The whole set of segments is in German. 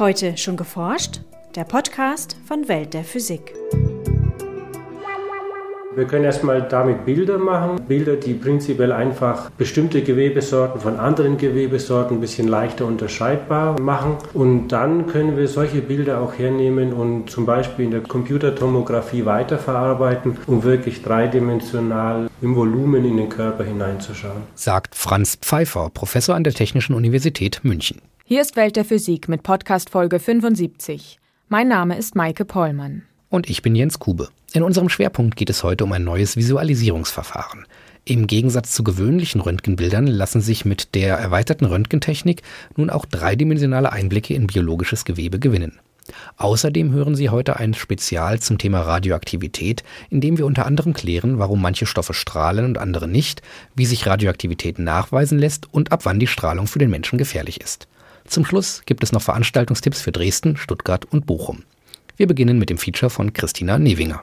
Heute schon geforscht? Der Podcast von Welt der Physik. Wir können erstmal damit Bilder machen. Bilder, die prinzipiell einfach bestimmte Gewebesorten von anderen Gewebesorten ein bisschen leichter unterscheidbar machen. Und dann können wir solche Bilder auch hernehmen und zum Beispiel in der Computertomographie weiterverarbeiten, um wirklich dreidimensional im Volumen in den Körper hineinzuschauen. Sagt Franz Pfeiffer, Professor an der Technischen Universität München. Hier ist Welt der Physik mit Podcast Folge 75. Mein Name ist Maike Pollmann. Und ich bin Jens Kube. In unserem Schwerpunkt geht es heute um ein neues Visualisierungsverfahren. Im Gegensatz zu gewöhnlichen Röntgenbildern lassen sich mit der erweiterten Röntgentechnik nun auch dreidimensionale Einblicke in biologisches Gewebe gewinnen. Außerdem hören Sie heute ein Spezial zum Thema Radioaktivität, in dem wir unter anderem klären, warum manche Stoffe strahlen und andere nicht, wie sich Radioaktivität nachweisen lässt und ab wann die Strahlung für den Menschen gefährlich ist. Zum Schluss gibt es noch Veranstaltungstipps für Dresden, Stuttgart und Bochum. Wir beginnen mit dem Feature von Christina Newinger.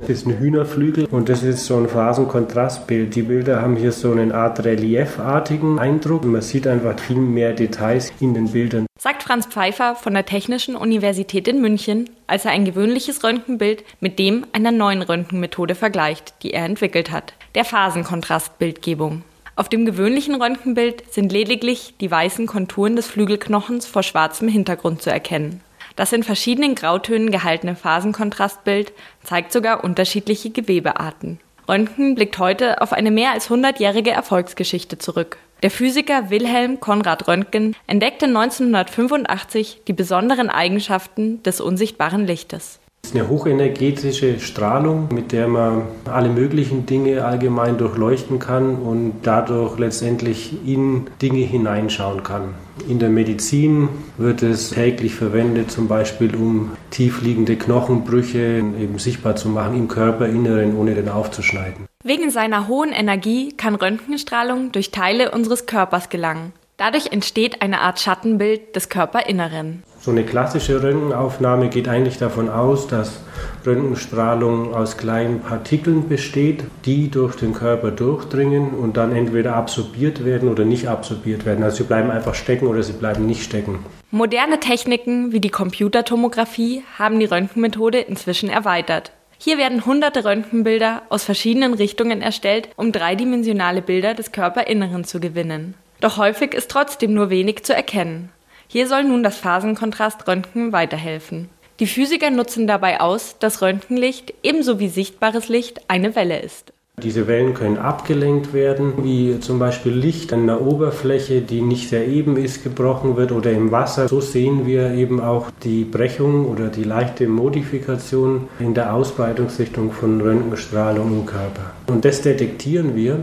Das ist ein Hühnerflügel und das ist so ein Phasenkontrastbild. Die Bilder haben hier so eine Art reliefartigen Eindruck. Man sieht einfach viel mehr Details in den Bildern. Sagt Franz Pfeiffer von der Technischen Universität in München, als er ein gewöhnliches Röntgenbild mit dem einer neuen Röntgenmethode vergleicht, die er entwickelt hat, der Phasenkontrastbildgebung. Auf dem gewöhnlichen Röntgenbild sind lediglich die weißen Konturen des Flügelknochens vor schwarzem Hintergrund zu erkennen. Das in verschiedenen Grautönen gehaltene Phasenkontrastbild zeigt sogar unterschiedliche Gewebearten. Röntgen blickt heute auf eine mehr als 100-jährige Erfolgsgeschichte zurück. Der Physiker Wilhelm Konrad Röntgen entdeckte 1985 die besonderen Eigenschaften des unsichtbaren Lichtes. Ist eine hochenergetische Strahlung, mit der man alle möglichen Dinge allgemein durchleuchten kann und dadurch letztendlich in Dinge hineinschauen kann. In der Medizin wird es täglich verwendet, zum Beispiel um tiefliegende Knochenbrüche eben sichtbar zu machen im Körperinneren, ohne den aufzuschneiden. Wegen seiner hohen Energie kann Röntgenstrahlung durch Teile unseres Körpers gelangen. Dadurch entsteht eine Art Schattenbild des Körperinneren. So eine klassische Röntgenaufnahme geht eigentlich davon aus, dass Röntgenstrahlung aus kleinen Partikeln besteht, die durch den Körper durchdringen und dann entweder absorbiert werden oder nicht absorbiert werden. Also sie bleiben einfach stecken oder sie bleiben nicht stecken. Moderne Techniken wie die Computertomographie haben die Röntgenmethode inzwischen erweitert. Hier werden hunderte Röntgenbilder aus verschiedenen Richtungen erstellt, um dreidimensionale Bilder des Körperinneren zu gewinnen. Doch häufig ist trotzdem nur wenig zu erkennen. Hier soll nun das Phasenkontraströntgen weiterhelfen. Die Physiker nutzen dabei aus, dass Röntgenlicht ebenso wie sichtbares Licht eine Welle ist. Diese Wellen können abgelenkt werden, wie zum Beispiel Licht an einer Oberfläche, die nicht sehr eben ist, gebrochen wird oder im Wasser. So sehen wir eben auch die Brechung oder die leichte Modifikation in der Ausbreitungsrichtung von Röntgenstrahlung im Körper. Und das detektieren wir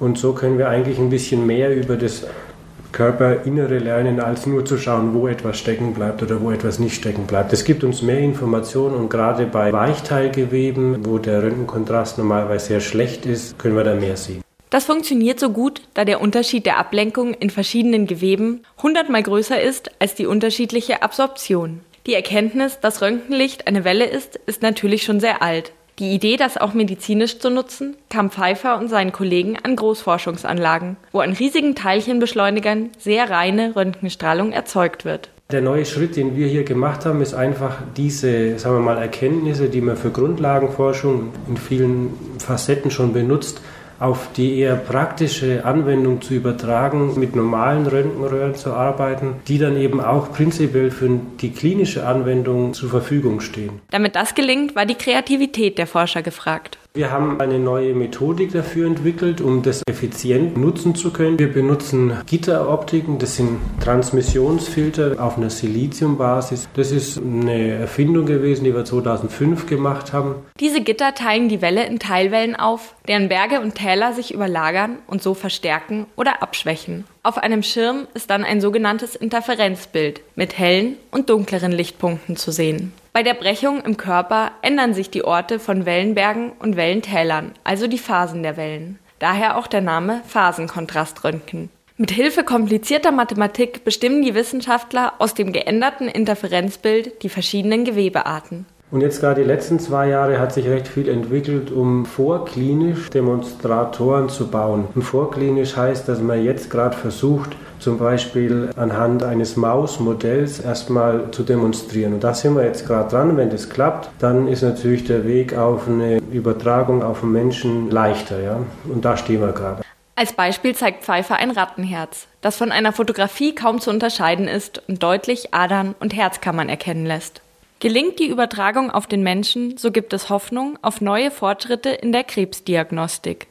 und so können wir eigentlich ein bisschen mehr über das Körperinnere lernen, als nur zu schauen, wo etwas stecken bleibt oder wo etwas nicht stecken bleibt. Es gibt uns mehr Informationen und gerade bei Weichteilgeweben, wo der Röntgenkontrast normalerweise sehr schlecht ist, können wir da mehr sehen. Das funktioniert so gut, da der Unterschied der Ablenkung in verschiedenen Geweben hundertmal größer ist als die unterschiedliche Absorption. Die Erkenntnis, dass Röntgenlicht eine Welle ist, ist natürlich schon sehr alt. Die Idee, das auch medizinisch zu nutzen, kam Pfeiffer und seinen Kollegen an Großforschungsanlagen, wo an riesigen Teilchenbeschleunigern sehr reine Röntgenstrahlung erzeugt wird. Der neue Schritt, den wir hier gemacht haben, ist einfach diese, sagen wir mal, Erkenntnisse, die man für Grundlagenforschung in vielen Facetten schon benutzt, auf die eher praktische Anwendung zu übertragen, mit normalen Röntgenröhren zu arbeiten, die dann eben auch prinzipiell für die klinische Anwendung zur Verfügung stehen. Damit das gelingt, war die Kreativität der Forscher gefragt. Wir haben eine neue Methodik dafür entwickelt, um das effizient nutzen zu können. Wir benutzen Gitteroptiken, das sind Transmissionsfilter auf einer Siliziumbasis. Das ist eine Erfindung gewesen, die wir 2005 gemacht haben. Diese Gitter teilen die Welle in Teilwellen auf, deren Berge und Täler sich überlagern und so verstärken oder abschwächen. Auf einem Schirm ist dann ein sogenanntes Interferenzbild mit hellen und dunkleren Lichtpunkten zu sehen. Bei der Brechung im Körper ändern sich die Orte von Wellenbergen und Wellentälern, also die Phasen der Wellen. Daher auch der Name Phasenkontraströntgen. Mit Hilfe komplizierter Mathematik bestimmen die Wissenschaftler aus dem geänderten Interferenzbild die verschiedenen Gewebearten. Und jetzt gerade die letzten zwei Jahre hat sich recht viel entwickelt, um vorklinisch Demonstratoren zu bauen. Und vorklinisch heißt, dass man jetzt gerade versucht, zum Beispiel anhand eines Mausmodells erstmal zu demonstrieren. Und da sind wir jetzt gerade dran. Wenn das klappt, dann ist natürlich der Weg auf eine Übertragung auf den Menschen leichter. Ja? Und da stehen wir gerade. Als Beispiel zeigt Pfeiffer ein Rattenherz, das von einer Fotografie kaum zu unterscheiden ist und deutlich Adern und Herzkammern erkennen lässt. Gelingt die Übertragung auf den Menschen, so gibt es Hoffnung auf neue Fortschritte in der Krebsdiagnostik.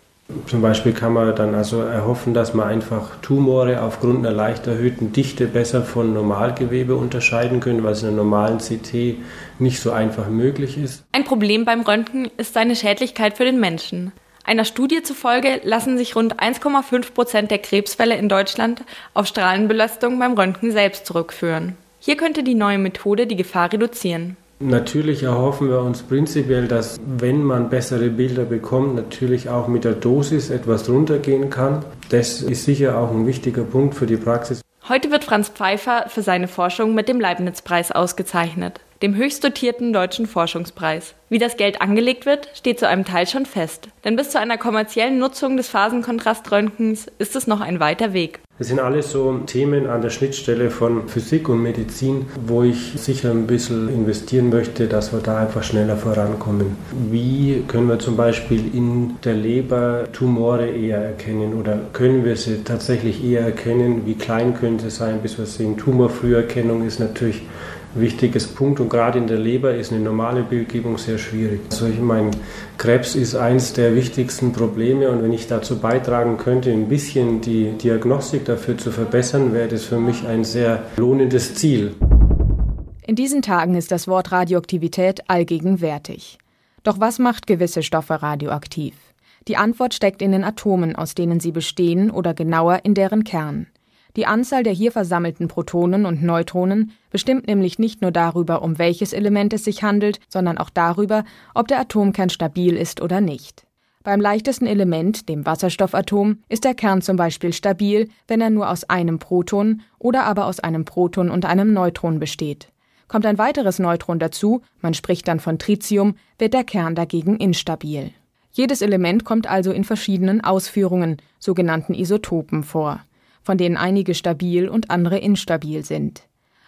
Zum Beispiel kann man dann also erhoffen, dass man einfach Tumore aufgrund einer leicht erhöhten Dichte besser von Normalgewebe unterscheiden können, was in einer normalen CT nicht so einfach möglich ist. Ein Problem beim Röntgen ist seine Schädlichkeit für den Menschen. Einer Studie zufolge lassen sich rund 1,5 Prozent der Krebsfälle in Deutschland auf Strahlenbelastung beim Röntgen selbst zurückführen. Hier könnte die neue Methode die Gefahr reduzieren. Natürlich erhoffen wir uns prinzipiell, dass wenn man bessere Bilder bekommt, natürlich auch mit der Dosis etwas runtergehen kann. Das ist sicher auch ein wichtiger Punkt für die Praxis. Heute wird Franz Pfeiffer für seine Forschung mit dem Leibniz-Preis ausgezeichnet, dem höchst dotierten deutschen Forschungspreis. Wie das Geld angelegt wird, steht zu einem Teil schon fest. Denn bis zu einer kommerziellen Nutzung des Phasenkontraströntgens ist es noch ein weiter Weg. Das sind alles so Themen an der Schnittstelle von Physik und Medizin, wo ich sicher ein bisschen investieren möchte, dass wir da einfach schneller vorankommen. Wie können wir zum Beispiel in der Leber Tumore eher erkennen oder können wir sie tatsächlich eher erkennen? Wie klein können sie sein, bis wir sehen? Tumorfrüherkennung ist natürlich wichtiges Punkt und gerade in der Leber ist eine normale Bildgebung sehr schwierig. Also ich meine, Krebs ist eines der wichtigsten Probleme und wenn ich dazu beitragen könnte, ein bisschen die Diagnostik dafür zu verbessern, wäre das für mich ein sehr lohnendes Ziel. In diesen Tagen ist das Wort Radioaktivität allgegenwärtig. Doch was macht gewisse Stoffe radioaktiv? Die Antwort steckt in den Atomen, aus denen sie bestehen oder genauer in deren Kern. Die Anzahl der hier versammelten Protonen und Neutronen bestimmt nämlich nicht nur darüber, um welches Element es sich handelt, sondern auch darüber, ob der Atomkern stabil ist oder nicht. Beim leichtesten Element, dem Wasserstoffatom, ist der Kern zum Beispiel stabil, wenn er nur aus einem Proton oder aber aus einem Proton und einem Neutron besteht. Kommt ein weiteres Neutron dazu, man spricht dann von Tritium, wird der Kern dagegen instabil. Jedes Element kommt also in verschiedenen Ausführungen, sogenannten Isotopen, vor von denen einige stabil und andere instabil sind.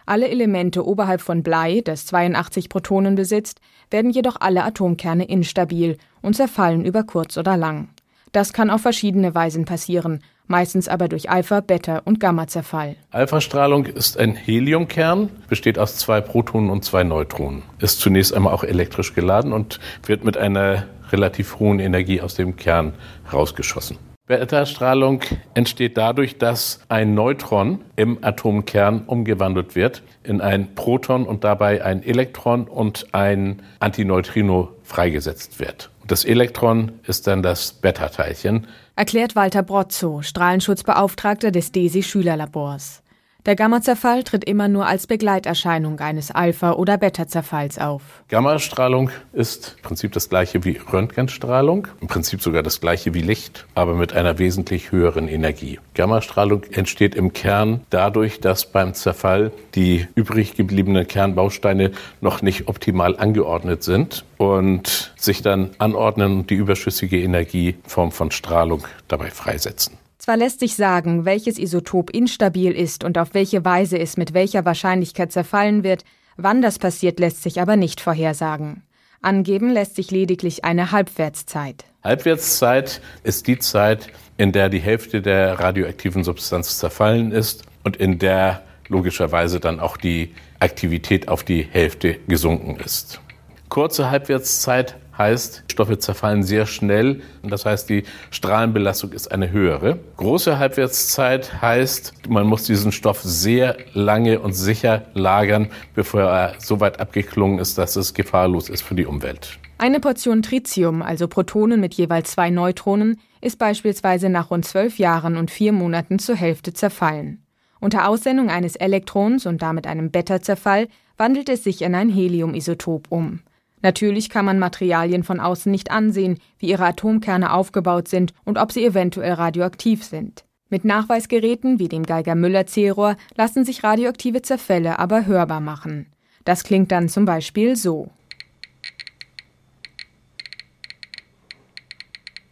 Alle Elemente oberhalb von Blei, das 82 Protonen besitzt, werden jedoch alle Atomkerne instabil und zerfallen über kurz oder lang. Das kann auf verschiedene Weisen passieren, meistens aber durch Alpha-, Beta- und Gamma-Zerfall. Alpha-Strahlung ist ein Heliumkern, besteht aus zwei Protonen und zwei Neutronen, ist zunächst einmal auch elektrisch geladen und wird mit einer relativ hohen Energie aus dem Kern rausgeschossen. Beta-Strahlung entsteht dadurch, dass ein Neutron im Atomkern umgewandelt wird in ein Proton und dabei ein Elektron und ein Antineutrino freigesetzt wird. Das Elektron ist dann das Beta-Teilchen. Erklärt Walter Brozzo, Strahlenschutzbeauftragter des DESI Schülerlabors. Der Gammazerfall tritt immer nur als Begleiterscheinung eines Alpha- oder Beta-Zerfalls auf. Gammastrahlung ist im Prinzip das gleiche wie Röntgenstrahlung, im Prinzip sogar das gleiche wie Licht, aber mit einer wesentlich höheren Energie. Gammastrahlung entsteht im Kern dadurch, dass beim Zerfall die übrig gebliebenen Kernbausteine noch nicht optimal angeordnet sind und sich dann anordnen und die überschüssige Energie in Form von Strahlung dabei freisetzen. Zwar lässt sich sagen, welches Isotop instabil ist und auf welche Weise es mit welcher Wahrscheinlichkeit zerfallen wird, wann das passiert, lässt sich aber nicht vorhersagen. Angeben lässt sich lediglich eine Halbwertszeit. Halbwertszeit ist die Zeit, in der die Hälfte der radioaktiven Substanz zerfallen ist und in der logischerweise dann auch die Aktivität auf die Hälfte gesunken ist. Kurze Halbwertszeit heißt, Stoffe zerfallen sehr schnell. Das heißt, die Strahlenbelastung ist eine höhere. Große Halbwertszeit heißt, man muss diesen Stoff sehr lange und sicher lagern, bevor er so weit abgeklungen ist, dass es gefahrlos ist für die Umwelt. Eine Portion Tritium, also Protonen mit jeweils zwei Neutronen, ist beispielsweise nach rund zwölf Jahren und vier Monaten zur Hälfte zerfallen. Unter Aussendung eines Elektrons und damit einem Beta-Zerfall wandelt es sich in ein Heliumisotop um. Natürlich kann man Materialien von außen nicht ansehen, wie ihre Atomkerne aufgebaut sind und ob sie eventuell radioaktiv sind. Mit Nachweisgeräten wie dem Geiger-Müller-Zählrohr lassen sich radioaktive Zerfälle aber hörbar machen. Das klingt dann zum Beispiel so.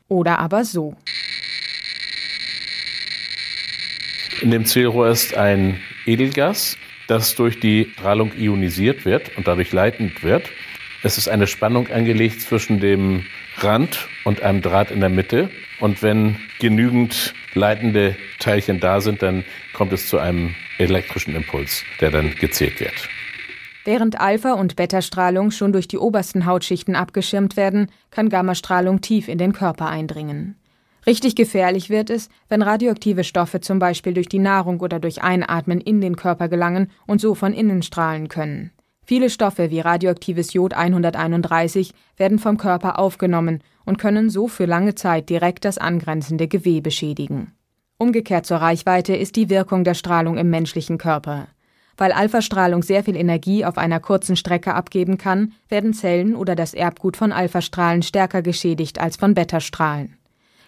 Oder aber so. In dem Zählrohr ist ein Edelgas, das durch die Strahlung ionisiert wird und dadurch leitend wird. Es ist eine Spannung angelegt zwischen dem Rand und einem Draht in der Mitte. Und wenn genügend leitende Teilchen da sind, dann kommt es zu einem elektrischen Impuls, der dann gezählt wird. Während Alpha- und Beta-Strahlung schon durch die obersten Hautschichten abgeschirmt werden, kann Gammastrahlung tief in den Körper eindringen. Richtig gefährlich wird es, wenn radioaktive Stoffe zum Beispiel durch die Nahrung oder durch Einatmen in den Körper gelangen und so von innen strahlen können. Viele Stoffe wie radioaktives Jod 131 werden vom Körper aufgenommen und können so für lange Zeit direkt das angrenzende Gewebe schädigen. Umgekehrt zur Reichweite ist die Wirkung der Strahlung im menschlichen Körper. Weil Alphastrahlung sehr viel Energie auf einer kurzen Strecke abgeben kann, werden Zellen oder das Erbgut von Alphastrahlen stärker geschädigt als von Betastrahlen.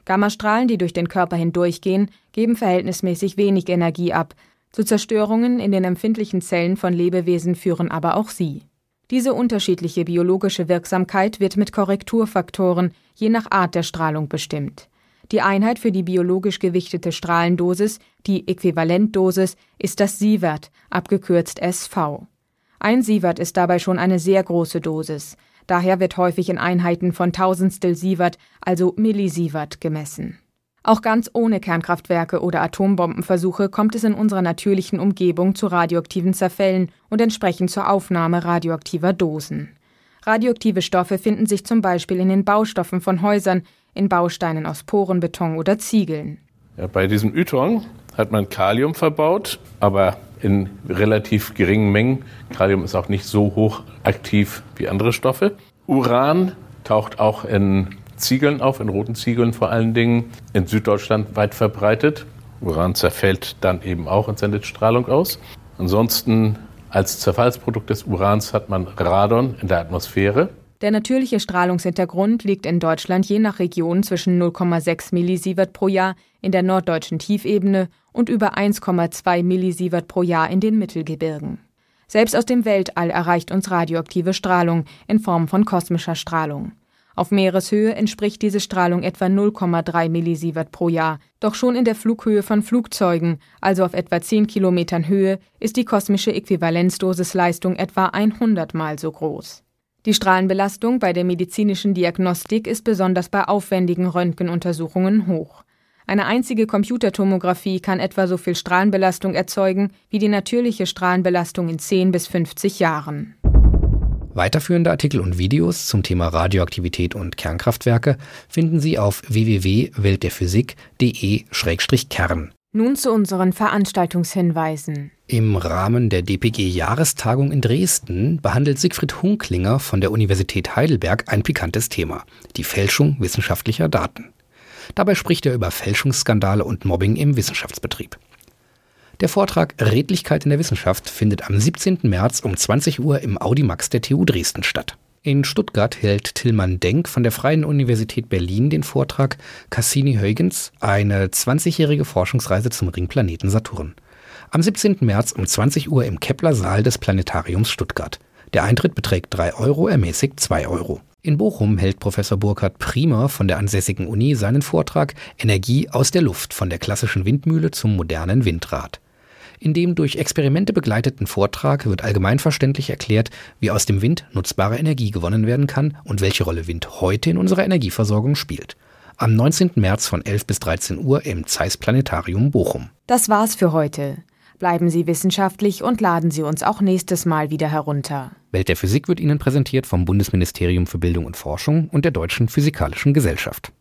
Gammastrahlen, die durch den Körper hindurchgehen, geben verhältnismäßig wenig Energie ab, zu Zerstörungen in den empfindlichen Zellen von Lebewesen führen aber auch sie. Diese unterschiedliche biologische Wirksamkeit wird mit Korrekturfaktoren je nach Art der Strahlung bestimmt. Die Einheit für die biologisch gewichtete Strahlendosis, die Äquivalentdosis, ist das Sievert, abgekürzt SV. Ein Sievert ist dabei schon eine sehr große Dosis. Daher wird häufig in Einheiten von Tausendstel Sievert, also Millisievert, gemessen. Auch ganz ohne Kernkraftwerke oder Atombombenversuche kommt es in unserer natürlichen Umgebung zu radioaktiven Zerfällen und entsprechend zur Aufnahme radioaktiver Dosen. Radioaktive Stoffe finden sich zum Beispiel in den Baustoffen von Häusern, in Bausteinen aus Porenbeton oder Ziegeln. Ja, bei diesem Ytong hat man Kalium verbaut, aber in relativ geringen Mengen. Kalium ist auch nicht so hoch aktiv wie andere Stoffe. Uran taucht auch in Ziegeln auf, in roten Ziegeln vor allen Dingen, in Süddeutschland weit verbreitet. Uran zerfällt dann eben auch und sendet Strahlung aus. Ansonsten als Zerfallsprodukt des Urans hat man Radon in der Atmosphäre. Der natürliche Strahlungshintergrund liegt in Deutschland je nach Region zwischen 0,6 Millisievert pro Jahr in der norddeutschen Tiefebene und über 1,2 Millisievert pro Jahr in den Mittelgebirgen. Selbst aus dem Weltall erreicht uns radioaktive Strahlung in Form von kosmischer Strahlung. Auf Meereshöhe entspricht diese Strahlung etwa 0,3 Millisievert pro Jahr. Doch schon in der Flughöhe von Flugzeugen, also auf etwa 10 Kilometern Höhe, ist die kosmische Äquivalenzdosisleistung etwa 100 mal so groß. Die Strahlenbelastung bei der medizinischen Diagnostik ist besonders bei aufwendigen Röntgenuntersuchungen hoch. Eine einzige Computertomographie kann etwa so viel Strahlenbelastung erzeugen wie die natürliche Strahlenbelastung in 10 bis 50 Jahren. Weiterführende Artikel und Videos zum Thema Radioaktivität und Kernkraftwerke finden Sie auf www.weltderphysik.de-kern. Nun zu unseren Veranstaltungshinweisen. Im Rahmen der DPG-Jahrestagung in Dresden behandelt Siegfried Hunklinger von der Universität Heidelberg ein pikantes Thema, die Fälschung wissenschaftlicher Daten. Dabei spricht er über Fälschungsskandale und Mobbing im Wissenschaftsbetrieb. Der Vortrag Redlichkeit in der Wissenschaft findet am 17. März um 20 Uhr im Audimax der TU Dresden statt. In Stuttgart hält Tillmann Denk von der Freien Universität Berlin den Vortrag Cassini-Huygens, eine 20-jährige Forschungsreise zum Ringplaneten Saturn. Am 17. März um 20 Uhr im Kepler-Saal des Planetariums Stuttgart. Der Eintritt beträgt 3 Euro, ermäßigt 2 Euro. In Bochum hält Professor Burkhard Priemer von der ansässigen Uni seinen Vortrag Energie aus der Luft von der klassischen Windmühle zum modernen Windrad. In dem durch Experimente begleiteten Vortrag wird allgemeinverständlich erklärt, wie aus dem Wind nutzbare Energie gewonnen werden kann und welche Rolle Wind heute in unserer Energieversorgung spielt. Am 19. März von 11 bis 13 Uhr im Zeiss Planetarium Bochum. Das war's für heute. Bleiben Sie wissenschaftlich und laden Sie uns auch nächstes Mal wieder herunter. Welt der Physik wird Ihnen präsentiert vom Bundesministerium für Bildung und Forschung und der Deutschen Physikalischen Gesellschaft.